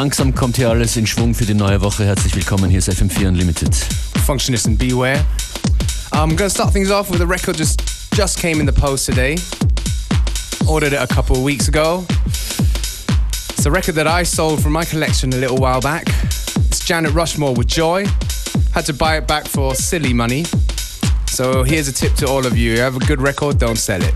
langsam kommt hier alles in Schwung für die neue Woche. Herzlich willkommen, hier ist FM4 Unlimited. Functionist and Beware. I'm um, gonna start things off with a record just just came in the post today. Ordered it a couple of weeks ago. It's a record that I sold from my collection a little while back. It's Janet Rushmore with Joy. Had to buy it back for silly money. So here's a tip to all of you. You have a good record, don't sell it.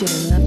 Jim.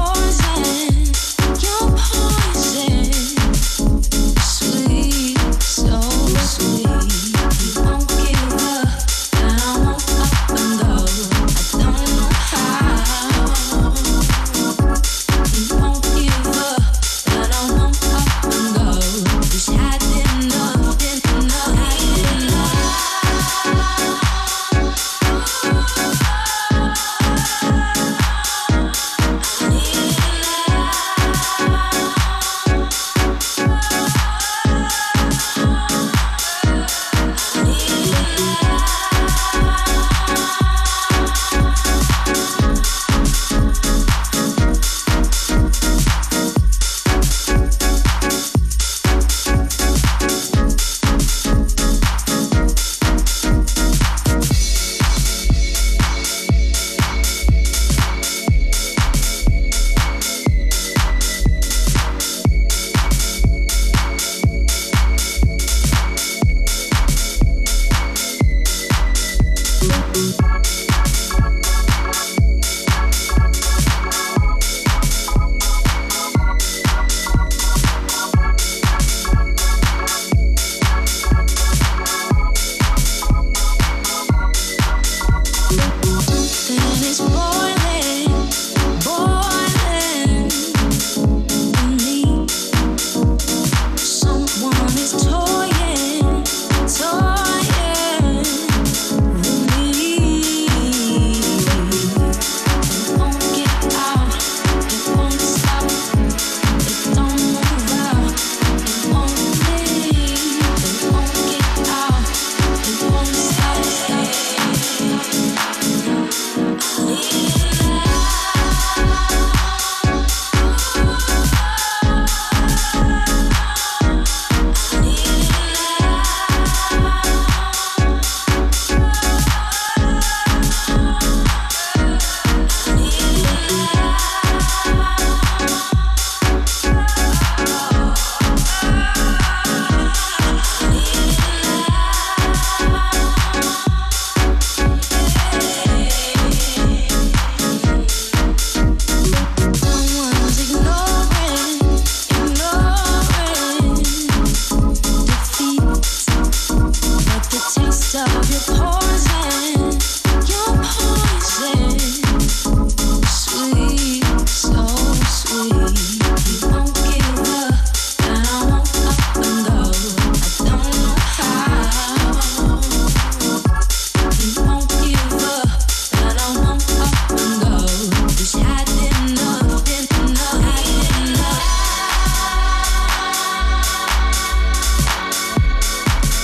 poison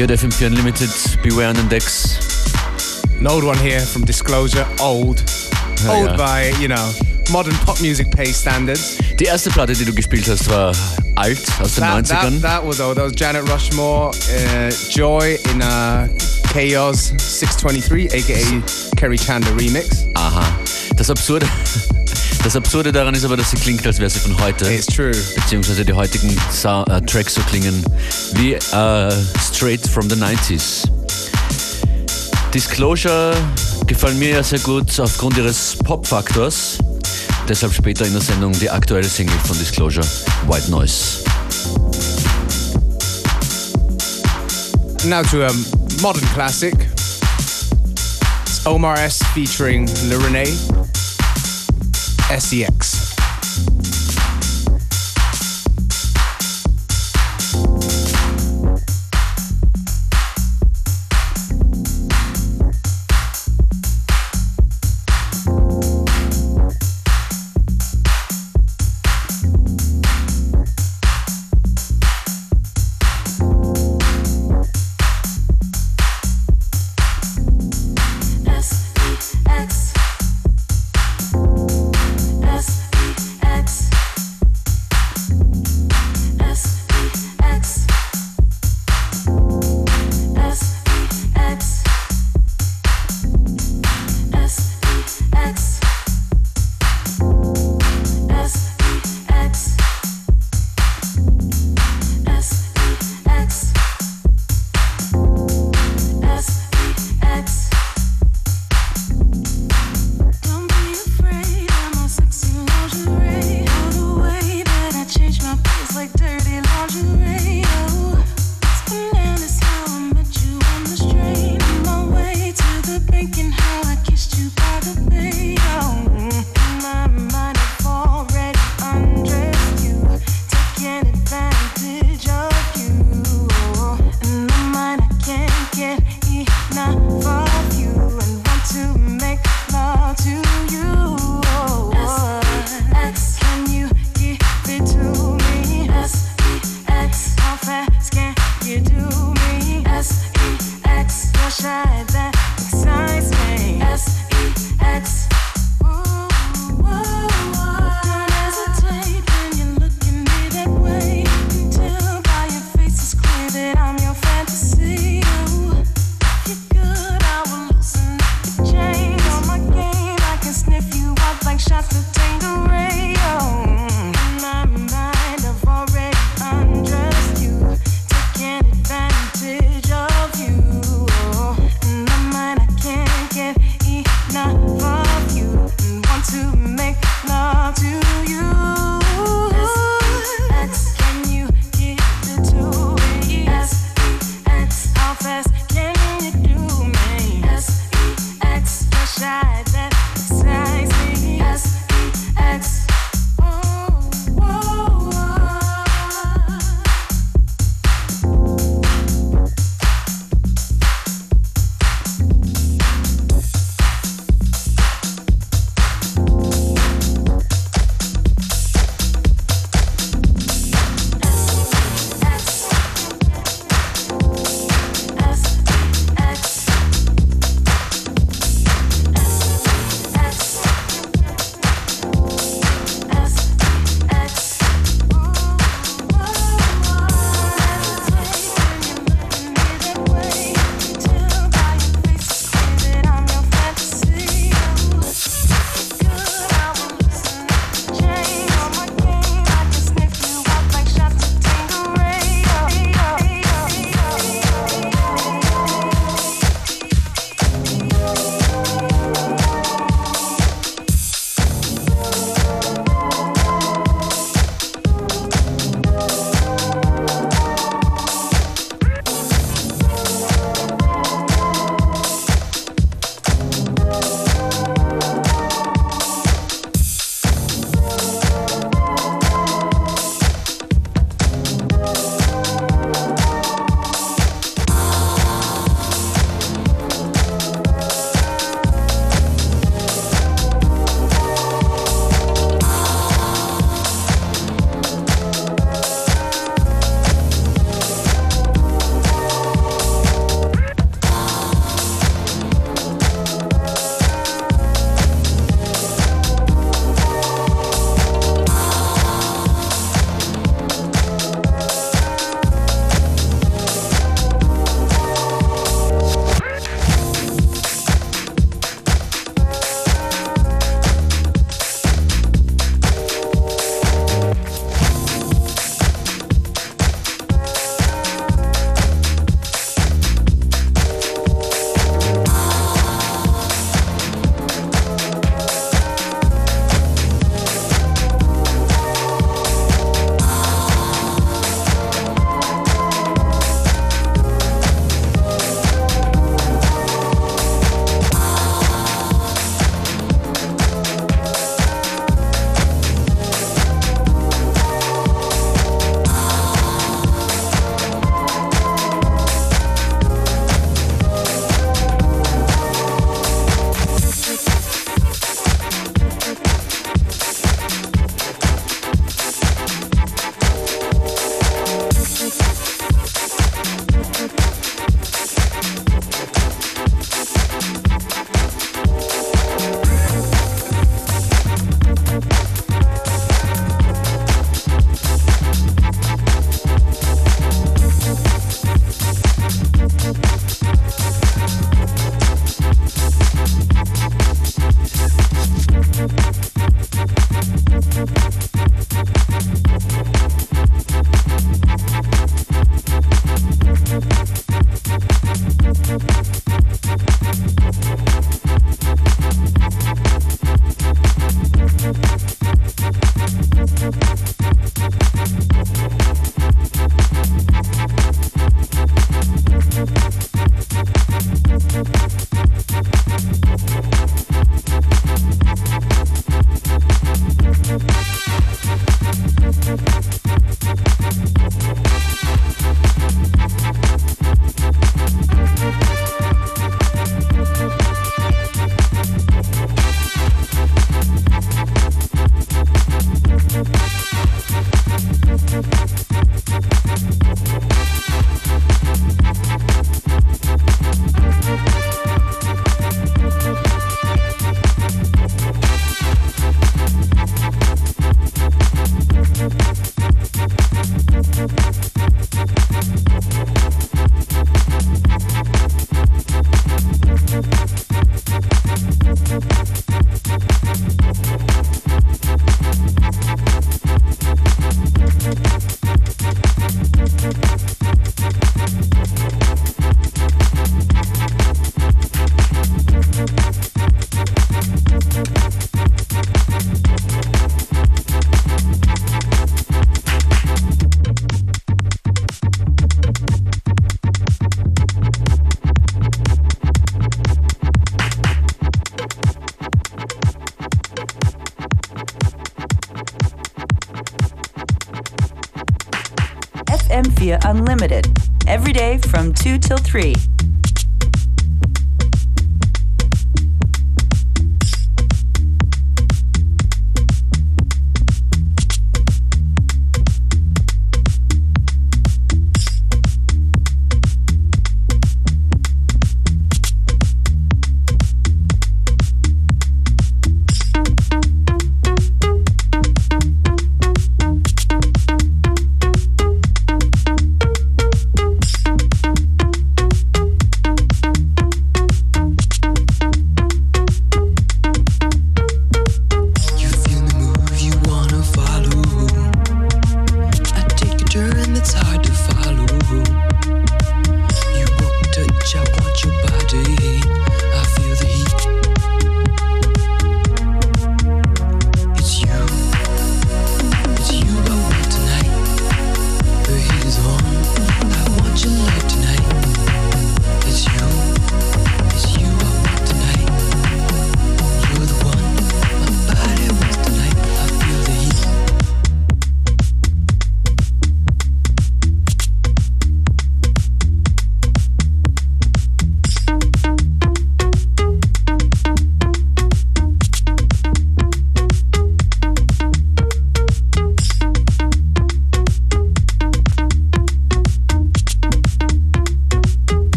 Hier at FM4 Unlimited, Beware on the Decks. An old one here from Disclosure, old. Ja, old ja. by, you know, modern pop music pay standards. Die erste Platte, die du gespielt hast, war alt, aus den That, 90ern. that, that was old. That was Janet Rushmore, uh, Joy in uh, Chaos 623, aka Kerry Chandler remix. Aha. Das Absurde, das Absurde daran ist aber, dass sie klingt, als wäre sie von heute. It's true. Beziehungsweise die heutigen Sa äh, Tracks so klingen wie äh, straight from the 90s. Disclosure gefallen mir ja sehr gut aufgrund ihres Pop-Faktors. Deshalb später in der Sendung die aktuelle Single von Disclosure, White Noise. Now to a modern classic. It's Omar S featuring Le Rene, S E X.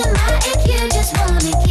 if you just wanna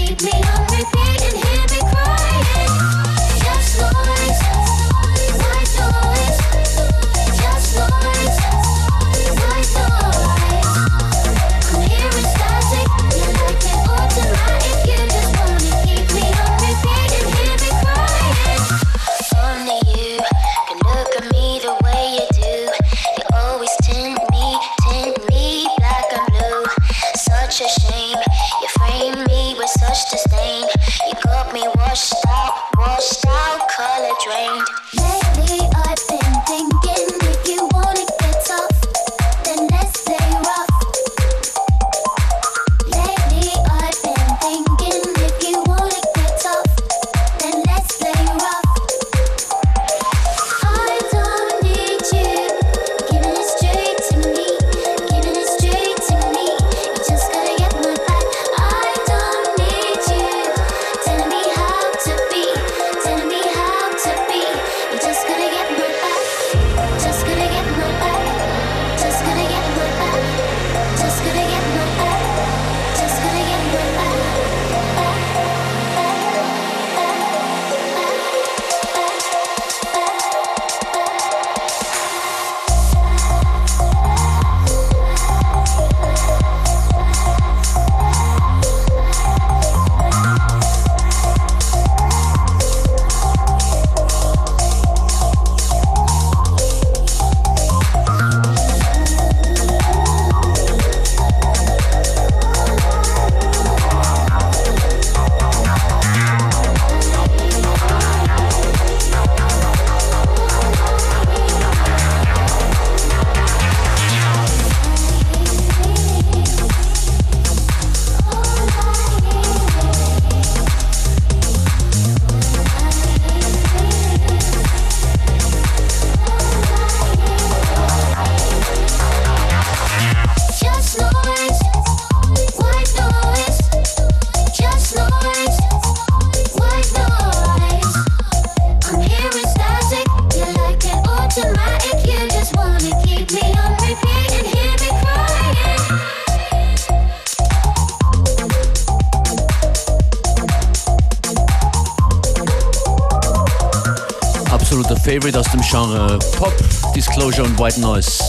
Disclosure und White Noise.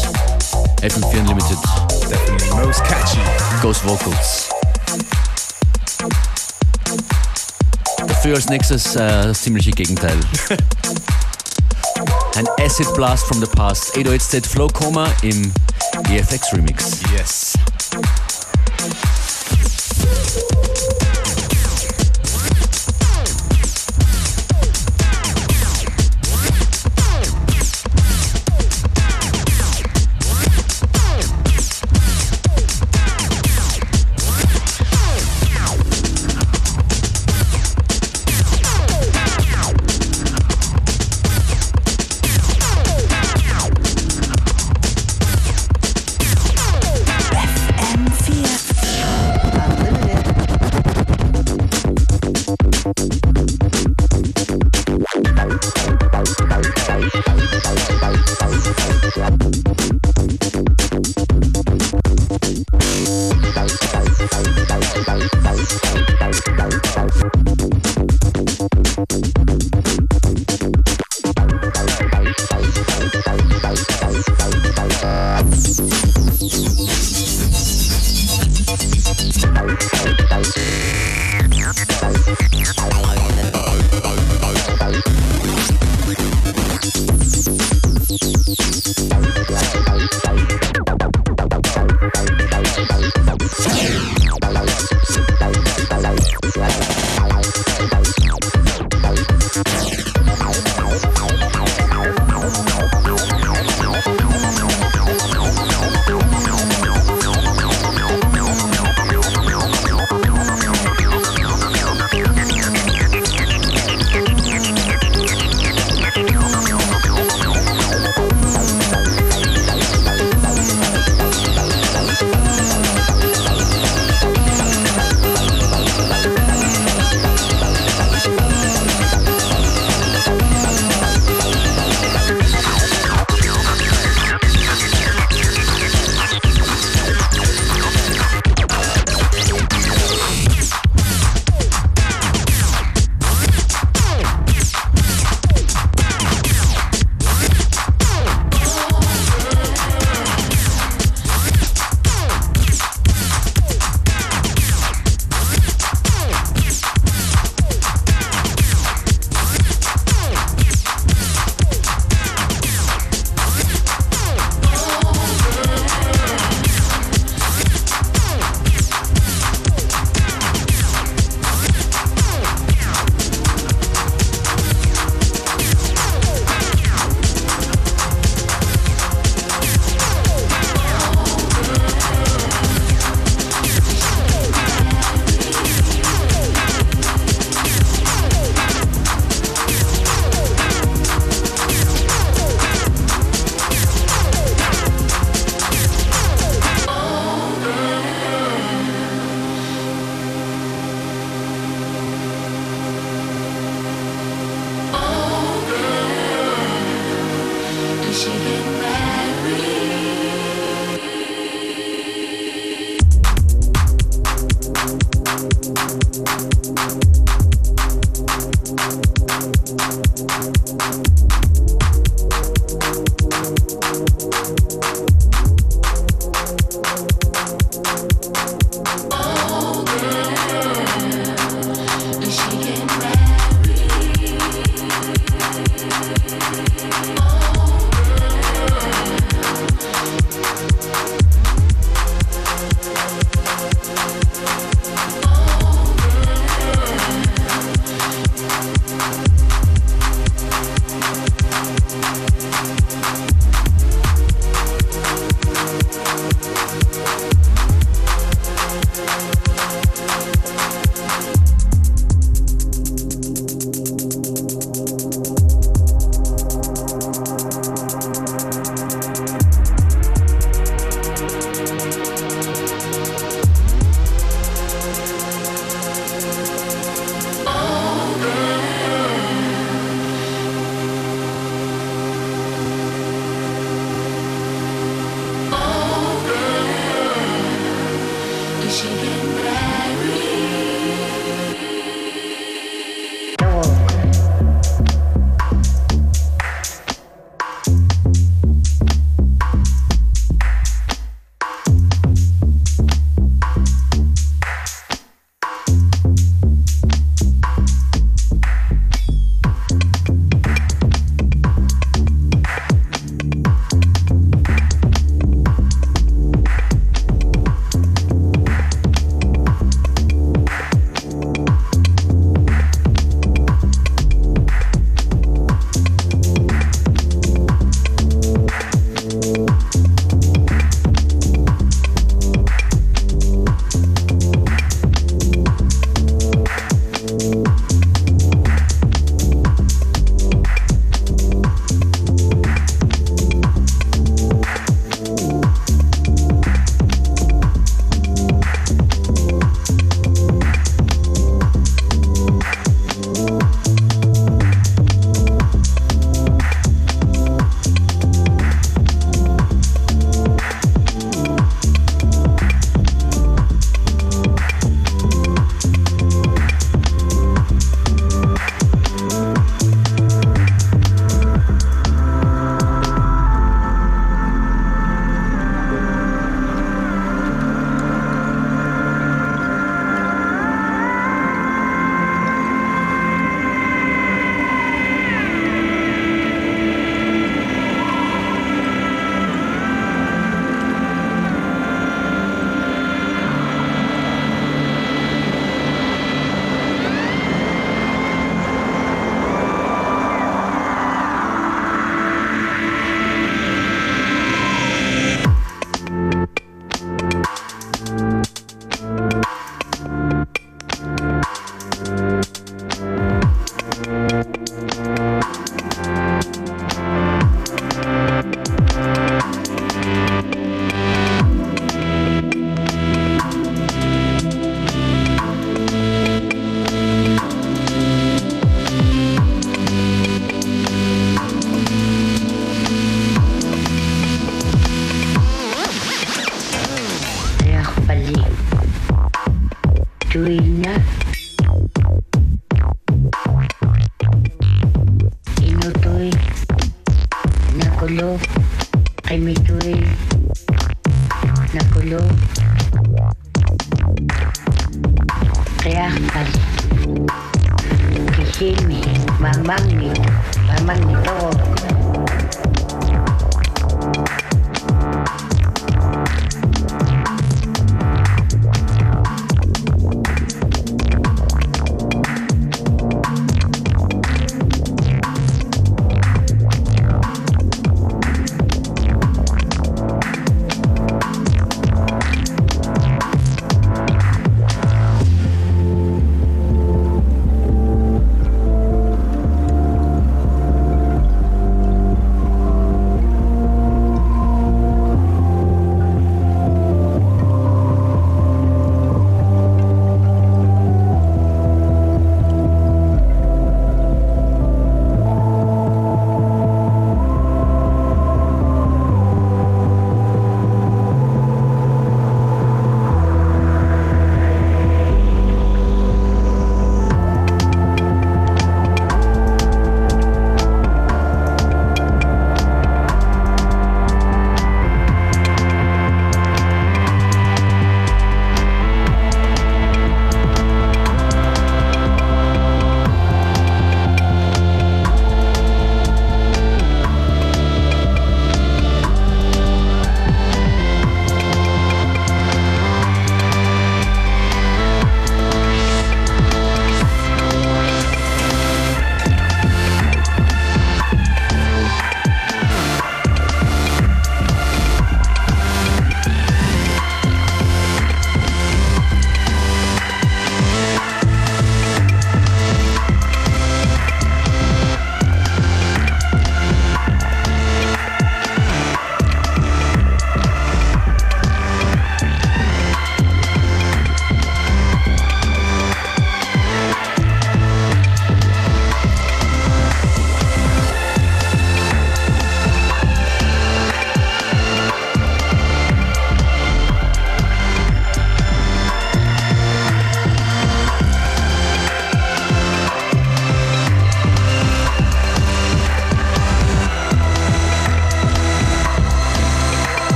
FM4 Unlimited. Definitely most catchy. Ghost Vocals. Dafür als nächstes äh, das ziemliche Gegenteil. Ein Acid Blast from the Past. 808 State Flow Coma im EFX Remix. Yes.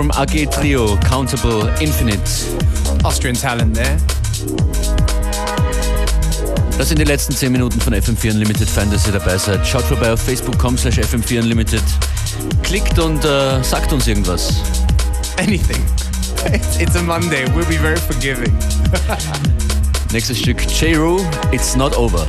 From AG Trio, Countable Infinite. Austrian talent there. Das sind die letzten 10 Minuten von FM4 Unlimited. Fein, dass ihr dabei seid. Schaut vorbei auf facebook.com slash FM4 Unlimited. Klickt und äh, sagt uns irgendwas. Anything. It's, it's a Monday. We'll be very forgiving. Nächstes Stück J-Roo, It's Not Over.